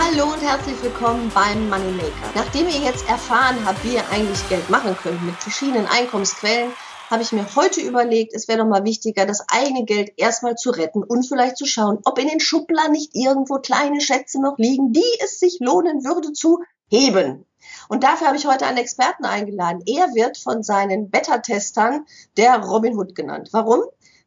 Hallo und herzlich willkommen beim Moneymaker. Nachdem ihr jetzt erfahren habt, wie ihr eigentlich Geld machen könnt mit verschiedenen Einkommensquellen, habe ich mir heute überlegt, es wäre doch mal wichtiger, das eigene Geld erstmal zu retten und vielleicht zu schauen, ob in den Schubladen nicht irgendwo kleine Schätze noch liegen, die es sich lohnen würde zu heben. Und dafür habe ich heute einen Experten eingeladen. Er wird von seinen Beta-Testern der Robin Hood genannt. Warum?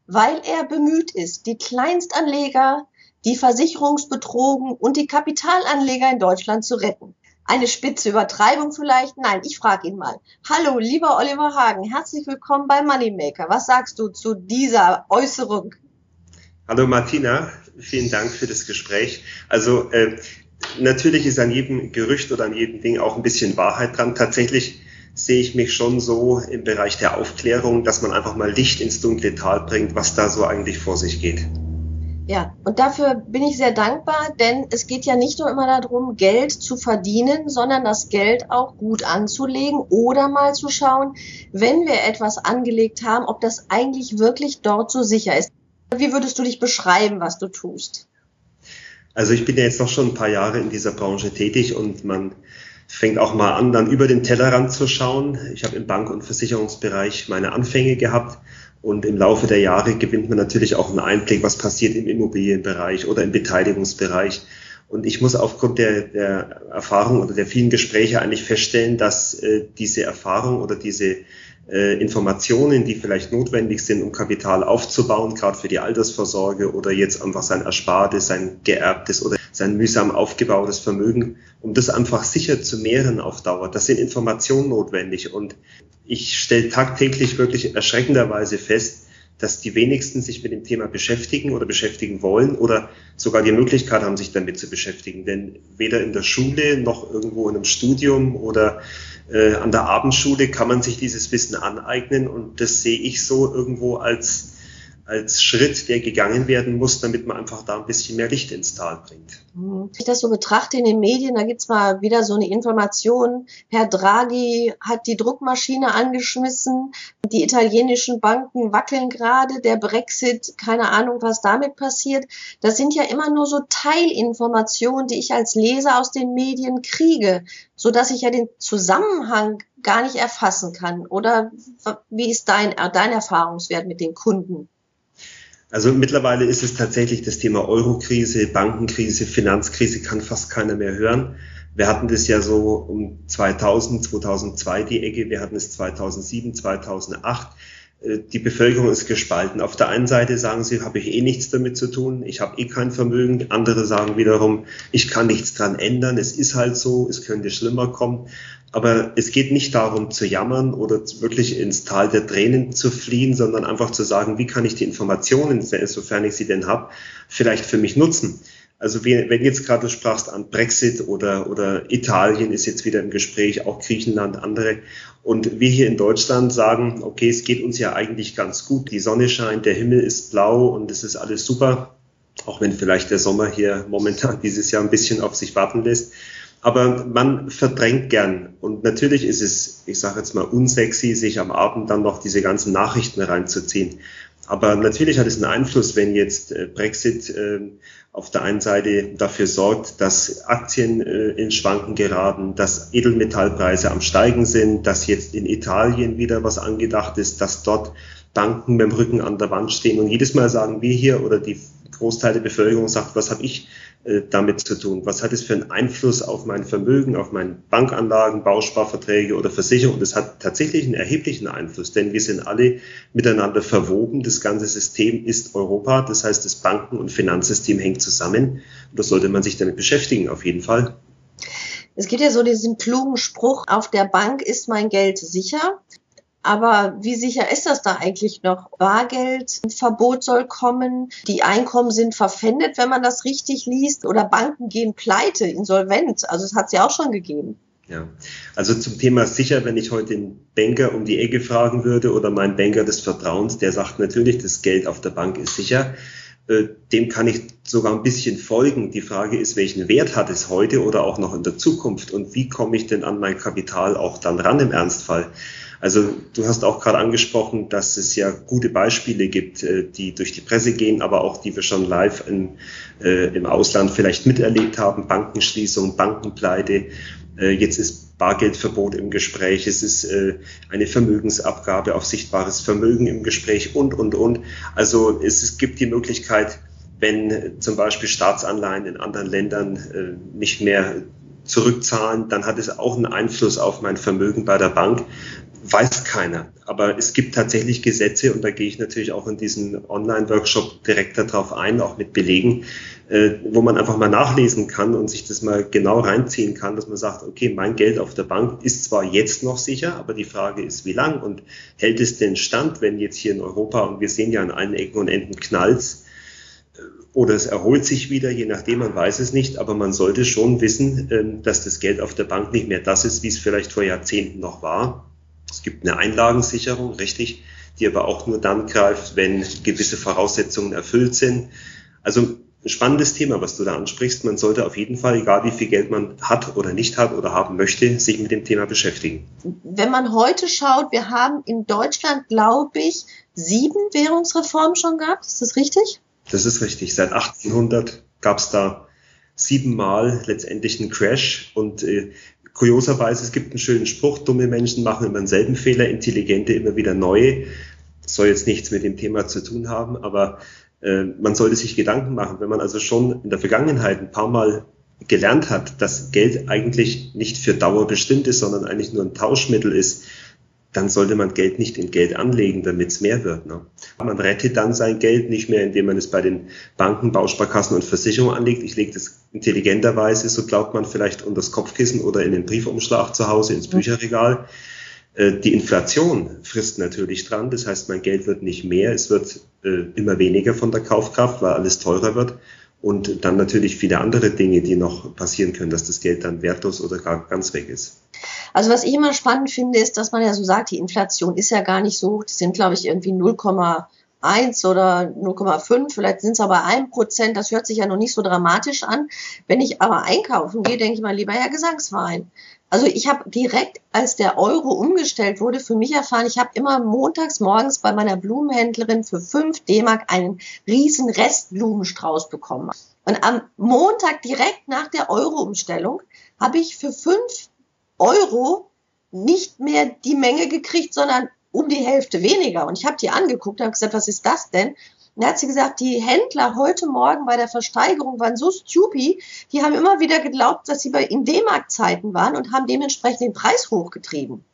Weil er bemüht ist, die Kleinstanleger die Versicherungsbetrogen und die Kapitalanleger in Deutschland zu retten. Eine spitze Übertreibung vielleicht? Nein, ich frage ihn mal. Hallo, lieber Oliver Hagen, herzlich willkommen bei Moneymaker. Was sagst du zu dieser Äußerung? Hallo Martina, vielen Dank für das Gespräch. Also äh, natürlich ist an jedem Gerücht oder an jedem Ding auch ein bisschen Wahrheit dran. Tatsächlich sehe ich mich schon so im Bereich der Aufklärung, dass man einfach mal Licht ins dunkle Tal bringt, was da so eigentlich vor sich geht. Ja, und dafür bin ich sehr dankbar, denn es geht ja nicht nur immer darum, Geld zu verdienen, sondern das Geld auch gut anzulegen oder mal zu schauen, wenn wir etwas angelegt haben, ob das eigentlich wirklich dort so sicher ist. Wie würdest du dich beschreiben, was du tust? Also ich bin ja jetzt noch schon ein paar Jahre in dieser Branche tätig und man fängt auch mal an, dann über den Tellerrand zu schauen. Ich habe im Bank- und Versicherungsbereich meine Anfänge gehabt und im Laufe der Jahre gewinnt man natürlich auch einen Einblick, was passiert im Immobilienbereich oder im Beteiligungsbereich. Und ich muss aufgrund der, der Erfahrung oder der vielen Gespräche eigentlich feststellen, dass äh, diese Erfahrung oder diese äh, Informationen, die vielleicht notwendig sind, um Kapital aufzubauen, gerade für die Altersvorsorge oder jetzt einfach sein Erspartes, sein geerbtes oder sein mühsam aufgebautes Vermögen, um das einfach sicher zu mehren auf Dauer. Das sind Informationen notwendig und ich stelle tagtäglich wirklich erschreckenderweise fest, dass die wenigsten sich mit dem Thema beschäftigen oder beschäftigen wollen oder sogar die Möglichkeit haben, sich damit zu beschäftigen. Denn weder in der Schule noch irgendwo in einem Studium oder äh, an der Abendschule kann man sich dieses Wissen aneignen und das sehe ich so irgendwo als als Schritt, der gegangen werden muss, damit man einfach da ein bisschen mehr Licht ins Tal bringt. Wenn ich das so betrachte in den Medien, da gibt's mal wieder so eine Information, Herr Draghi hat die Druckmaschine angeschmissen, die italienischen Banken wackeln gerade, der Brexit, keine Ahnung, was damit passiert. Das sind ja immer nur so Teilinformationen, die ich als Leser aus den Medien kriege, so dass ich ja den Zusammenhang gar nicht erfassen kann. Oder wie ist dein, dein Erfahrungswert mit den Kunden? Also mittlerweile ist es tatsächlich das Thema Eurokrise, Bankenkrise, Finanzkrise, kann fast keiner mehr hören. Wir hatten das ja so um 2000, 2002 die Ecke, wir hatten es 2007, 2008. Äh, die Bevölkerung ist gespalten. Auf der einen Seite sagen sie, habe ich eh nichts damit zu tun, ich habe eh kein Vermögen. Andere sagen wiederum, ich kann nichts dran ändern, es ist halt so, es könnte schlimmer kommen. Aber es geht nicht darum zu jammern oder wirklich ins Tal der Tränen zu fliehen, sondern einfach zu sagen, wie kann ich die Informationen, sofern ich sie denn habe, vielleicht für mich nutzen. Also wenn jetzt gerade du sprachst an Brexit oder, oder Italien ist jetzt wieder im Gespräch, auch Griechenland, andere. Und wir hier in Deutschland sagen, okay, es geht uns ja eigentlich ganz gut. Die Sonne scheint, der Himmel ist blau und es ist alles super. Auch wenn vielleicht der Sommer hier momentan dieses Jahr ein bisschen auf sich warten lässt. Aber man verdrängt gern. Und natürlich ist es, ich sage jetzt mal, unsexy, sich am Abend dann noch diese ganzen Nachrichten reinzuziehen. Aber natürlich hat es einen Einfluss, wenn jetzt äh, Brexit äh, auf der einen Seite dafür sorgt, dass Aktien äh, in Schwanken geraten, dass Edelmetallpreise am Steigen sind, dass jetzt in Italien wieder was angedacht ist, dass dort Banken dem Rücken an der Wand stehen. Und jedes Mal sagen wir hier oder die Großteil der Bevölkerung sagt, was habe ich äh, damit zu tun? Was hat es für einen Einfluss auf mein Vermögen, auf meine Bankanlagen, Bausparverträge oder Versicherungen? Das hat tatsächlich einen erheblichen Einfluss, denn wir sind alle miteinander verwoben. Das ganze System ist Europa. Das heißt, das Banken- und Finanzsystem hängt zusammen. Und da sollte man sich damit beschäftigen, auf jeden Fall. Es gibt ja so diesen klugen Spruch, auf der Bank ist mein Geld sicher. Aber wie sicher ist das da eigentlich noch? Bargeldverbot soll kommen, die Einkommen sind verpfändet, wenn man das richtig liest, oder Banken gehen pleite, insolvent. Also es hat es ja auch schon gegeben. Ja, also zum Thema sicher, wenn ich heute den Banker um die Ecke fragen würde oder meinen Banker des Vertrauens, der sagt natürlich, das Geld auf der Bank ist sicher. Äh, dem kann ich sogar ein bisschen folgen. Die Frage ist, welchen Wert hat es heute oder auch noch in der Zukunft und wie komme ich denn an mein Kapital auch dann ran im Ernstfall? Also du hast auch gerade angesprochen, dass es ja gute Beispiele gibt, äh, die durch die Presse gehen, aber auch die wir schon live in, äh, im Ausland vielleicht miterlebt haben. Bankenschließung, Bankenpleite. Äh, jetzt ist Bargeldverbot im Gespräch, es ist äh, eine Vermögensabgabe auf sichtbares Vermögen im Gespräch und, und, und. Also es, es gibt die Möglichkeit, wenn zum Beispiel Staatsanleihen in anderen Ländern äh, nicht mehr zurückzahlen, dann hat es auch einen Einfluss auf mein Vermögen bei der Bank weiß keiner. Aber es gibt tatsächlich Gesetze und da gehe ich natürlich auch in diesen Online-Workshop direkt darauf ein, auch mit Belegen, äh, wo man einfach mal nachlesen kann und sich das mal genau reinziehen kann, dass man sagt, okay, mein Geld auf der Bank ist zwar jetzt noch sicher, aber die Frage ist, wie lang und hält es denn stand, wenn jetzt hier in Europa, und wir sehen ja an allen Ecken und Enden Knalls, äh, oder es erholt sich wieder, je nachdem, man weiß es nicht, aber man sollte schon wissen, ähm, dass das Geld auf der Bank nicht mehr das ist, wie es vielleicht vor Jahrzehnten noch war es gibt eine Einlagensicherung, richtig, die aber auch nur dann greift, wenn gewisse Voraussetzungen erfüllt sind. Also ein spannendes Thema, was du da ansprichst. Man sollte auf jeden Fall, egal wie viel Geld man hat oder nicht hat oder haben möchte, sich mit dem Thema beschäftigen. Wenn man heute schaut, wir haben in Deutschland, glaube ich, sieben Währungsreformen schon gehabt. Ist das richtig? Das ist richtig. Seit 1800 gab es da siebenmal letztendlich einen Crash und äh, kurioserweise, es gibt einen schönen Spruch, dumme Menschen machen immer denselben Fehler, intelligente immer wieder neue. Das soll jetzt nichts mit dem Thema zu tun haben, aber äh, man sollte sich Gedanken machen, wenn man also schon in der Vergangenheit ein paar Mal gelernt hat, dass Geld eigentlich nicht für Dauer bestimmt ist, sondern eigentlich nur ein Tauschmittel ist, dann sollte man Geld nicht in Geld anlegen, damit es mehr wird. Ne? Man rettet dann sein Geld nicht mehr, indem man es bei den Banken, Bausparkassen und Versicherungen anlegt. Ich lege das intelligenterweise, so glaubt man vielleicht unter das Kopfkissen oder in den Briefumschlag zu Hause ins Bücherregal. Äh, die Inflation frisst natürlich dran. Das heißt, mein Geld wird nicht mehr. Es wird äh, immer weniger von der Kaufkraft, weil alles teurer wird. Und dann natürlich viele andere Dinge, die noch passieren können, dass das Geld dann wertlos oder gar ganz weg ist. Also was ich immer spannend finde, ist, dass man ja so sagt, die Inflation ist ja gar nicht so hoch. Das sind, glaube ich, irgendwie 0,1 oder 0,5. Vielleicht sind es aber ein Prozent. Das hört sich ja noch nicht so dramatisch an. Wenn ich aber einkaufen gehe, denke ich mal lieber ja Gesangsverein. Also ich habe direkt, als der Euro umgestellt wurde, für mich erfahren, ich habe immer montags morgens bei meiner Blumenhändlerin für 5 D-Mark einen riesen Restblumenstrauß bekommen. Und am Montag direkt nach der Euro-Umstellung habe ich für 5 Euro nicht mehr die Menge gekriegt, sondern um die Hälfte weniger. Und ich habe die angeguckt und habe gesagt, was ist das denn? Und dann hat sie gesagt, die Händler heute Morgen bei der Versteigerung waren so stupid, die haben immer wieder geglaubt, dass sie bei in D-Mark-Zeiten waren und haben dementsprechend den Preis hochgetrieben.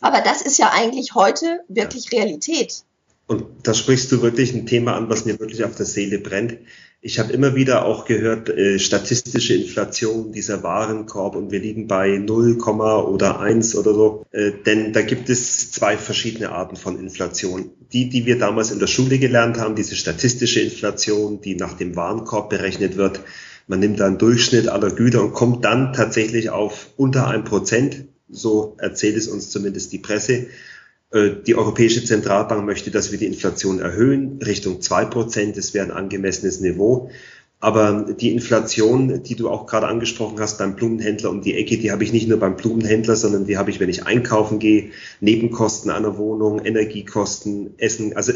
Aber das ist ja eigentlich heute wirklich Realität. Und da sprichst du wirklich ein Thema an, was mir wirklich auf der Seele brennt. Ich habe immer wieder auch gehört, äh, statistische Inflation, dieser Warenkorb und wir liegen bei 0, oder 1 oder so. Äh, denn da gibt es zwei verschiedene Arten von Inflation. Die, die wir damals in der Schule gelernt haben, diese statistische Inflation, die nach dem Warenkorb berechnet wird. Man nimmt da einen Durchschnitt aller Güter und kommt dann tatsächlich auf unter ein Prozent. So erzählt es uns zumindest die Presse. Äh, die Europäische Zentralbank möchte, dass wir die Inflation erhöhen, Richtung zwei Prozent. Das wäre ein angemessenes Niveau. Aber die Inflation, die du auch gerade angesprochen hast beim Blumenhändler um die Ecke, die habe ich nicht nur beim Blumenhändler, sondern die habe ich, wenn ich einkaufen gehe, Nebenkosten einer Wohnung, Energiekosten, Essen, also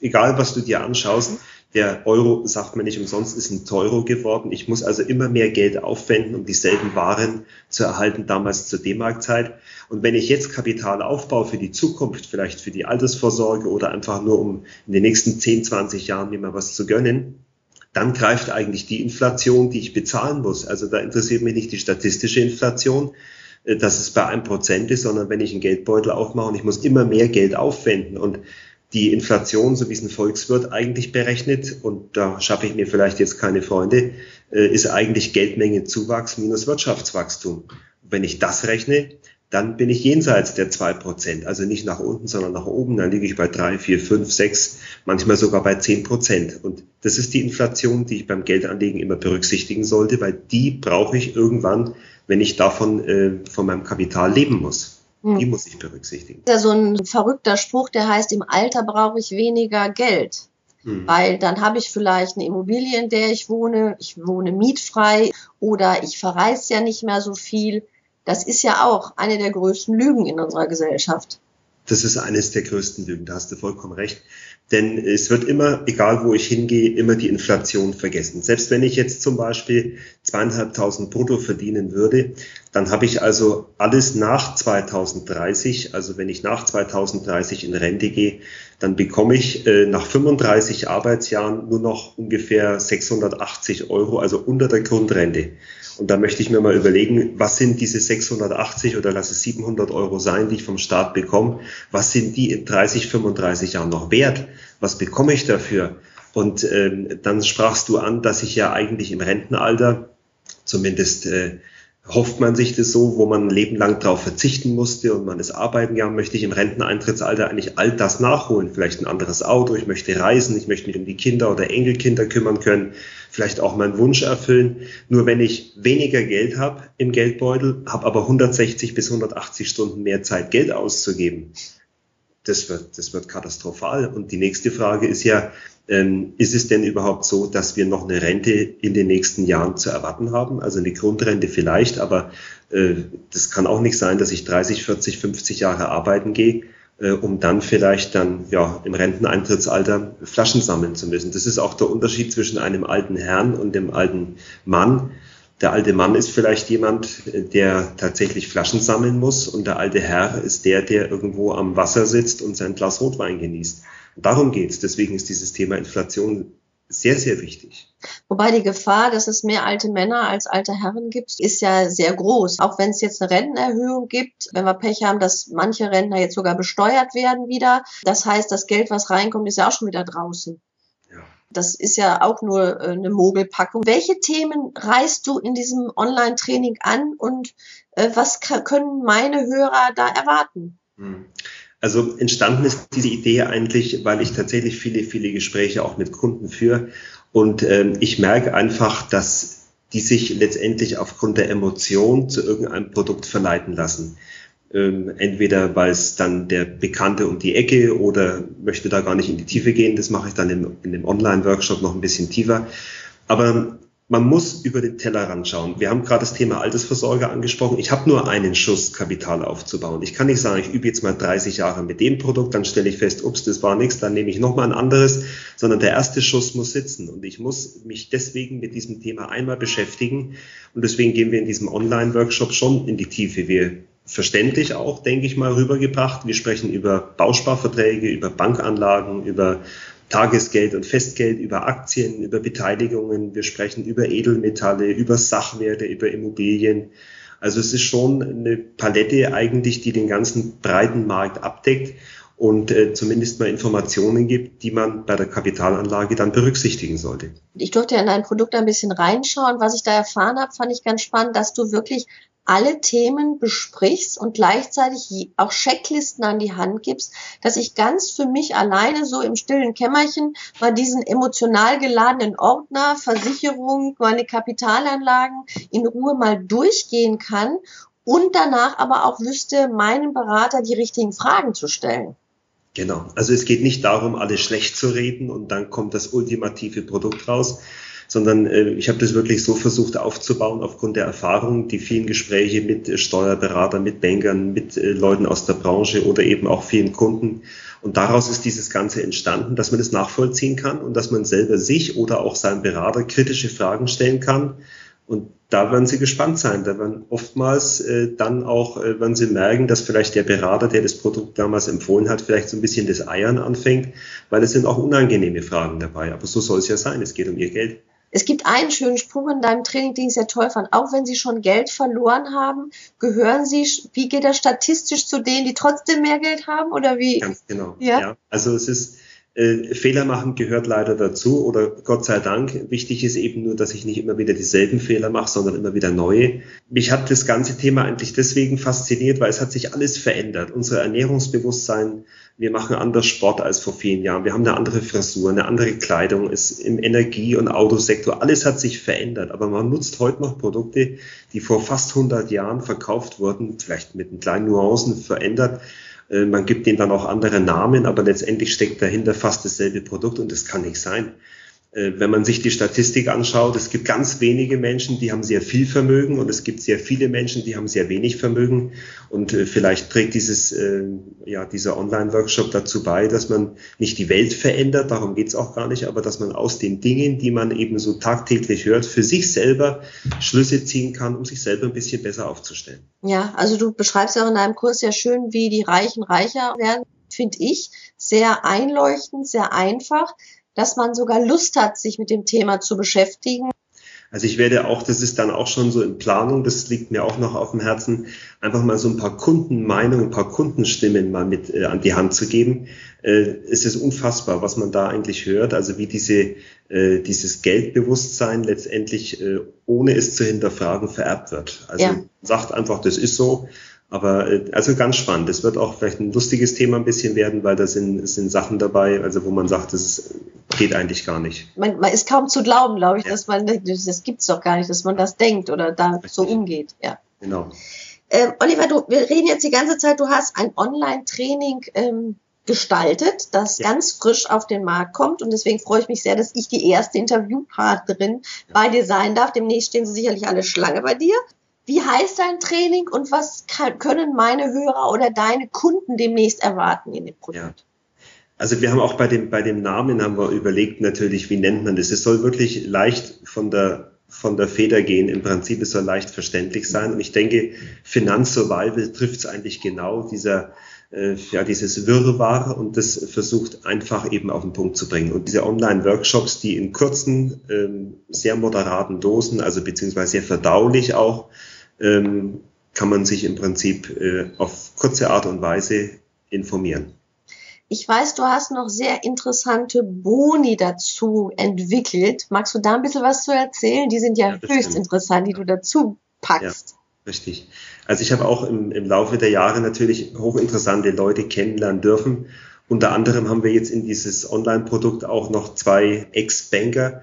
egal was du dir anschaust, der Euro, sagt man nicht umsonst, ist ein Teuro geworden. Ich muss also immer mehr Geld aufwenden, um dieselben Waren zu erhalten, damals zur D-Mark-Zeit. Und wenn ich jetzt Kapital aufbaue für die Zukunft, vielleicht für die Altersvorsorge oder einfach nur um in den nächsten 10, 20 Jahren mir mal was zu gönnen, dann greift eigentlich die Inflation, die ich bezahlen muss. Also da interessiert mich nicht die statistische Inflation, äh, dass es bei einem Prozent ist, sondern wenn ich einen Geldbeutel aufmache und ich muss immer mehr Geld aufwenden und die Inflation, so wie es ein Volkswirt eigentlich berechnet, und da schaffe ich mir vielleicht jetzt keine Freunde, äh, ist eigentlich Geldmengenzuwachs minus Wirtschaftswachstum. Wenn ich das rechne, dann bin ich jenseits der zwei Prozent, also nicht nach unten, sondern nach oben. Dann liege ich bei drei, vier, fünf, sechs, manchmal sogar bei zehn Prozent. Und das ist die Inflation, die ich beim Geldanlegen immer berücksichtigen sollte, weil die brauche ich irgendwann wenn ich davon äh, von meinem Kapital leben muss. Hm. Die muss ich berücksichtigen. Das ist ja so ein verrückter Spruch, der heißt, im Alter brauche ich weniger Geld. Hm. Weil dann habe ich vielleicht eine Immobilie, in der ich wohne, ich wohne mietfrei oder ich verreise ja nicht mehr so viel. Das ist ja auch eine der größten Lügen in unserer Gesellschaft. Das ist eines der größten Lügen, da hast du vollkommen recht. Denn es wird immer, egal wo ich hingehe, immer die Inflation vergessen. Selbst wenn ich jetzt zum Beispiel zweieinhalbtausend brutto verdienen würde, dann habe ich also alles nach 2030, also wenn ich nach 2030 in Rente gehe, dann bekomme ich äh, nach 35 Arbeitsjahren nur noch ungefähr 680 Euro, also unter der Grundrente. Und da möchte ich mir mal überlegen, was sind diese 680 oder lass es 700 Euro sein, die ich vom Staat bekomme, was sind die in 30, 35 Jahren noch wert? Was bekomme ich dafür? Und ähm, dann sprachst du an, dass ich ja eigentlich im Rentenalter, zumindest äh, hofft man sich das so, wo man ein Leben lang darauf verzichten musste und man ist arbeiten ja, möchte ich im Renteneintrittsalter eigentlich all das nachholen. Vielleicht ein anderes Auto, ich möchte reisen, ich möchte mich um die Kinder oder Enkelkinder kümmern können, vielleicht auch meinen Wunsch erfüllen. Nur wenn ich weniger Geld habe im Geldbeutel, habe aber 160 bis 180 Stunden mehr Zeit, Geld auszugeben, das wird, das wird katastrophal. Und die nächste Frage ist ja, ähm, ist es denn überhaupt so, dass wir noch eine Rente in den nächsten Jahren zu erwarten haben? Also eine Grundrente vielleicht, aber äh, das kann auch nicht sein, dass ich 30, 40, 50 Jahre arbeiten gehe, äh, um dann vielleicht dann ja im Renteneintrittsalter Flaschen sammeln zu müssen. Das ist auch der Unterschied zwischen einem alten Herrn und dem alten Mann. Der alte Mann ist vielleicht jemand, der tatsächlich Flaschen sammeln muss und der alte Herr ist der, der irgendwo am Wasser sitzt und sein Glas Rotwein genießt. Darum geht es. Deswegen ist dieses Thema Inflation sehr, sehr wichtig. Wobei die Gefahr, dass es mehr alte Männer als alte Herren gibt, ist ja sehr groß. Auch wenn es jetzt eine Rentenerhöhung gibt, wenn wir Pech haben, dass manche Rentner jetzt sogar besteuert werden wieder. Das heißt, das Geld, was reinkommt, ist ja auch schon wieder draußen. Das ist ja auch nur äh, eine Mogelpackung. Welche Themen reißt du in diesem Online-Training an und äh, was können meine Hörer da erwarten? Hm. Also entstanden ist diese Idee eigentlich, weil ich tatsächlich viele, viele Gespräche auch mit Kunden führe und ähm, ich merke einfach, dass die sich letztendlich aufgrund der Emotion zu irgendeinem Produkt verleiten lassen. Ähm, entweder weil es dann der Bekannte um die Ecke oder möchte da gar nicht in die Tiefe gehen. Das mache ich dann im, in dem Online-Workshop noch ein bisschen tiefer. Aber man muss über den Tellerrand schauen. Wir haben gerade das Thema Altersvorsorge angesprochen. Ich habe nur einen Schuss, Kapital aufzubauen. Ich kann nicht sagen, ich übe jetzt mal 30 Jahre mit dem Produkt, dann stelle ich fest, ups, das war nichts, dann nehme ich nochmal ein anderes, sondern der erste Schuss muss sitzen. Und ich muss mich deswegen mit diesem Thema einmal beschäftigen. Und deswegen gehen wir in diesem Online-Workshop schon in die Tiefe. Wir verständlich auch, denke ich mal, rübergebracht. Wir sprechen über Bausparverträge, über Bankanlagen, über Tagesgeld und Festgeld, über Aktien, über Beteiligungen. Wir sprechen über Edelmetalle, über Sachwerte, über Immobilien. Also es ist schon eine Palette eigentlich, die den ganzen breiten Markt abdeckt und äh, zumindest mal Informationen gibt, die man bei der Kapitalanlage dann berücksichtigen sollte. Ich durfte ja in dein Produkt ein bisschen reinschauen. Was ich da erfahren habe, fand ich ganz spannend, dass du wirklich alle Themen besprichst und gleichzeitig auch Checklisten an die Hand gibst, dass ich ganz für mich alleine so im stillen Kämmerchen mal diesen emotional geladenen Ordner, Versicherung, meine Kapitalanlagen in Ruhe mal durchgehen kann und danach aber auch wüsste, meinem Berater die richtigen Fragen zu stellen. Genau. Also es geht nicht darum, alles schlecht zu reden und dann kommt das ultimative Produkt raus, sondern äh, ich habe das wirklich so versucht aufzubauen aufgrund der Erfahrung, die vielen Gespräche mit äh, Steuerberatern, mit Bankern, mit äh, Leuten aus der Branche oder eben auch vielen Kunden. Und daraus ist dieses Ganze entstanden, dass man das nachvollziehen kann und dass man selber sich oder auch seinem Berater kritische Fragen stellen kann. Und da werden Sie gespannt sein. Da werden oftmals äh, dann auch, äh, wenn Sie merken, dass vielleicht der Berater, der das Produkt damals empfohlen hat, vielleicht so ein bisschen das Eiern anfängt, weil es sind auch unangenehme Fragen dabei. Aber so soll es ja sein. Es geht um Ihr Geld. Es gibt einen schönen Spruch in deinem Training, den ich sehr toll fand. Auch wenn Sie schon Geld verloren haben, gehören Sie, wie geht das statistisch zu denen, die trotzdem mehr Geld haben oder wie? Ganz genau. Ja. ja. Also es ist, Äh, Fehler machen gehört leider dazu oder Gott sei Dank. Wichtig ist eben nur, dass ich nicht immer wieder dieselben Fehler mache, sondern immer wieder neue. Mich hat das ganze Thema eigentlich deswegen fasziniert, weil es hat sich alles verändert. Unser Ernährungsbewusstsein, wir machen anders Sport als vor vielen Jahren. Wir haben eine andere Frisur, eine andere Kleidung, ist im Energie- und Autosektor. Alles hat sich verändert. Aber man nutzt heute noch Produkte, die vor fast 100 Jahren verkauft wurden, vielleicht mit kleinen Nuancen verändert man gibt ihnen dann auch andere Namen, aber letztendlich steckt dahinter fast dasselbe Produkt und das kann nicht sein. Äh, wenn man sich die Statistik anschaut, es gibt ganz wenige Menschen, die haben sehr viel Vermögen und es gibt sehr viele Menschen, die haben sehr wenig Vermögen. Und äh, vielleicht trägt dieses, äh, ja, dieser Online-Workshop dazu bei, dass man nicht die Welt verändert, darum geht's auch gar nicht, aber dass man aus den Dingen, die man eben so tagtäglich hört, für sich selber Schlüsse ziehen kann, um sich selber ein bisschen besser aufzustellen. Ja, also du beschreibst ja auch in deinem Kurs sehr schön, wie die Reichen reicher werden, finde ich, sehr einleuchtend, sehr einfach dass man sogar Lust hat, sich mit dem Thema zu beschäftigen. Also ich werde auch, das ist dann auch schon so in Planung, das liegt mir auch noch auf dem Herzen, einfach mal so ein paar Kundenmeinungen, ein paar Kundenstimmen mal mit äh, an die Hand zu geben. Äh, es ist unfassbar, was man da eigentlich hört, also wie diese, äh, dieses Geldbewusstsein letztendlich, äh, ohne es zu hinterfragen, vererbt wird. Also ja. sagt einfach, das ist so, aber äh, also ganz spannend. Es wird auch vielleicht ein lustiges Thema ein bisschen werden, weil da sind, sind Sachen dabei, also wo man sagt, das geht eigentlich gar nicht. Man, man ist kaum zu glauben, glaube ich, ja. dass man das, das gibt's doch gar nicht, dass man das denkt oder da Richtig. so umgeht. Ja. Genau. Ähm, Oliver, du, wir reden jetzt die ganze Zeit, du hast ein Online-Training ähm, gestaltet, das ja. ganz frisch auf den Markt kommt. Und deswegen freue ich mich sehr, dass ich die erste Interviewpartnerin ja. bei dir sein darf. Demnächst stehen sie sicherlich alle Schlange bei dir. Wie heißt dein Training und was kann, können meine Hörer oder deine Kunden demnächst erwarten in dem Produkt? Ja. Also wir haben auch bei dem, bei dem Namen haben wir überlegt natürlich, wie nennt man das? Es soll wirklich leicht von der, von der Feder gehen. Im Prinzip, es soll leicht verständlich sein. Und ich denke, Finanzsurvival trifft es eigentlich genau, dieser, äh, ja, dieses Wirrwarr und das versucht einfach eben auf den Punkt zu bringen. Und diese Online-Workshops, die in kurzen, ähm, sehr moderaten Dosen, also beziehungsweise sehr verdaulich auch, ähm, kann man sich im Prinzip äh, auf kurze Art und Weise informieren. Ich weiß, du hast noch sehr interessante Boni dazu entwickelt. Magst du da ein bisschen was zu erzählen? Die sind ja, ja höchst stimmt. interessant, die du dazu packst. Ja, richtig. Also ich habe auch im, im Laufe der Jahre natürlich hochinteressante Leute kennenlernen dürfen. Unter anderem haben wir jetzt in dieses Online-Produkt auch noch zwei Ex-Banker,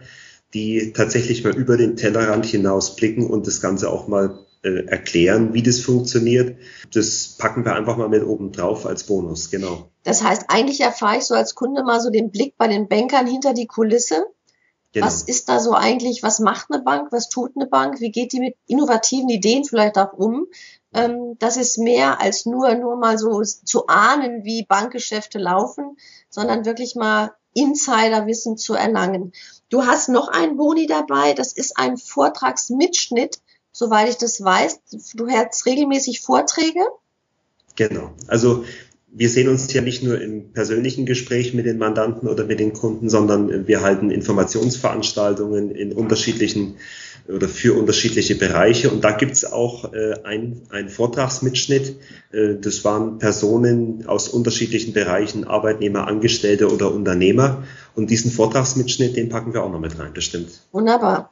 die tatsächlich mal über den Tellerrand hinaus blicken und das Ganze auch mal äh, erklären, wie das funktioniert. Das packen wir einfach mal mit oben drauf als Bonus, genau. Das heißt, eigentlich erfahre ich so als Kunde mal so den Blick bei den Bankern hinter die Kulisse. Genau. Was ist da so eigentlich, was macht eine Bank, was tut eine Bank, wie geht die mit innovativen Ideen vielleicht auch um? Ähm, das ist mehr als nur, nur mal so zu ahnen, wie Bankgeschäfte laufen, sondern wirklich mal Insiderwissen zu erlangen. Du hast noch einen Boni dabei, das ist ein Vortragsmitschnitt soweit ich das weiß. Du hältst regelmäßig Vorträge? Genau. Also wir sehen uns ja nicht nur im persönlichen Gespräch mit den Mandanten oder mit den Kunden, sondern wir halten Informationsveranstaltungen in unterschiedlichen oder für unterschiedliche Bereiche. Und da gibt's auch äh, ein, ein Vortragsmitschnitt. Äh, das waren Personen aus unterschiedlichen Bereichen, Arbeitnehmer, Angestellte oder Unternehmer. Und diesen Vortragsmitschnitt, den packen wir auch noch mit rein, bestimmt. Wunderbar.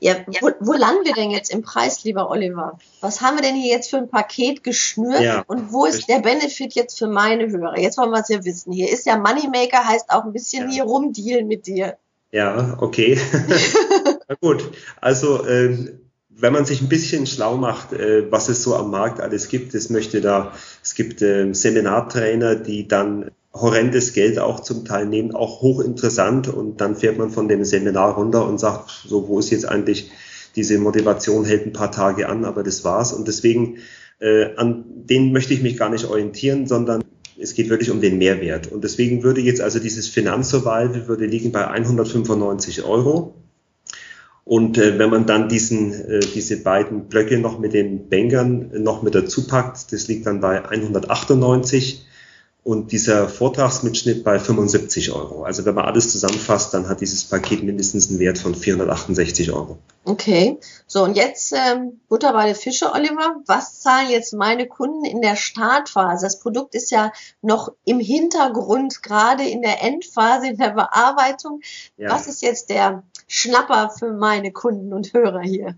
Ja, wo, wo landen wir denn jetzt im Preis, lieber Oliver? Was haben wir denn hier jetzt für ein Paket geschnürt ja, und wo ist richtig. der Benefit jetzt für meine Hörer? Jetzt wollen wir es ja wissen. Hier ist ja Moneymaker, heißt auch ein bisschen ja. hier rumdealen mit dir. Ja, okay. Na gut, also ähm, wenn man sich ein bisschen schlau macht, äh, was es so am Markt alles gibt, es möchte da, es gibt äh, Seminartrainer, die dann horrendes Geld auch zum Teil nehmen, auch hochinteressant. Und dann fährt man von dem Seminar runter und sagt, so, wo ist jetzt eigentlich diese Motivation, hält ein paar Tage an, aber das war's. Und deswegen, äh, an den möchte ich mich gar nicht orientieren, sondern es geht wirklich um den Mehrwert. Und deswegen würde jetzt also dieses Finanzsurvival würde liegen bei 195 Euro. Und äh, wenn man dann diesen, äh, diese beiden Blöcke noch mit den Bankern noch mit dazu packt, das liegt dann bei 198 und dieser Vortragsmitschnitt bei 75 Euro. Also wenn man alles zusammenfasst, dann hat dieses Paket mindestens einen Wert von 468 Euro. Okay, so und jetzt ähm, Butter bei der Fische, Oliver. Was zahlen jetzt meine Kunden in der Startphase? Das Produkt ist ja noch im Hintergrund, gerade in der Endphase, in der Bearbeitung. Ja. Was ist jetzt der Schnapper für meine Kunden und Hörer hier?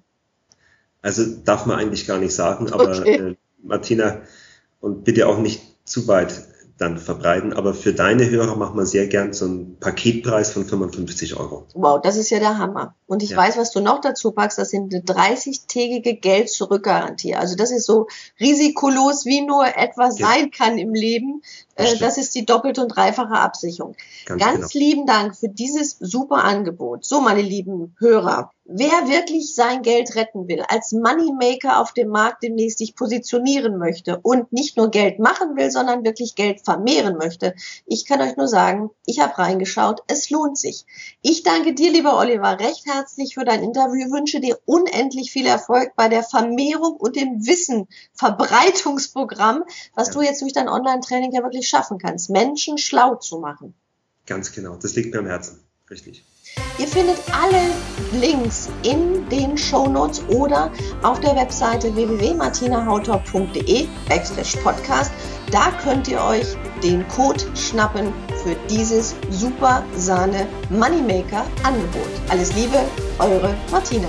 Also darf man eigentlich gar nicht sagen, aber okay. äh, Martina, und bitte auch nicht zu weit dann verbreiten. Aber für deine Hörer machen wir sehr gern so einen Paketpreis von 55 Euro. Wow, das ist ja der Hammer. Und ich ja. weiß, was du noch dazu packst, das sind eine 30-tägige Geld-Zurück-Garantie. Also das ist so risikolos, wie nur etwas ja. sein kann im Leben. Das, äh, das ist die doppelte und dreifache Absicherung. Ganz, Ganz genau. lieben Dank für dieses super Angebot. So, meine lieben Hörer, wer wirklich sein Geld retten will, als Moneymaker auf dem Markt demnächst sich positionieren möchte und nicht nur Geld machen will, sondern wirklich Geld vermehren möchte, ich kann euch nur sagen, ich habe reingeschaut, es lohnt sich. Ich danke dir, lieber Oliver, recht herzlich für dein Interview, wünsche dir unendlich viel Erfolg bei der Vermehrung und dem Wissenverbreitungsprogramm, was ja. du jetzt durch dein Online-Training ja wirklich schaffen kannst, Menschen schlau zu machen. Ganz genau, das liegt mir am Herzen, richtig. Ihr findet alle Links in den Show Notes oder auf der Webseite www.martinahautor.de backslash podcast. Da könnt ihr euch den Code schnappen für dieses super Sahne Moneymaker Angebot. Alles Liebe, eure Martina.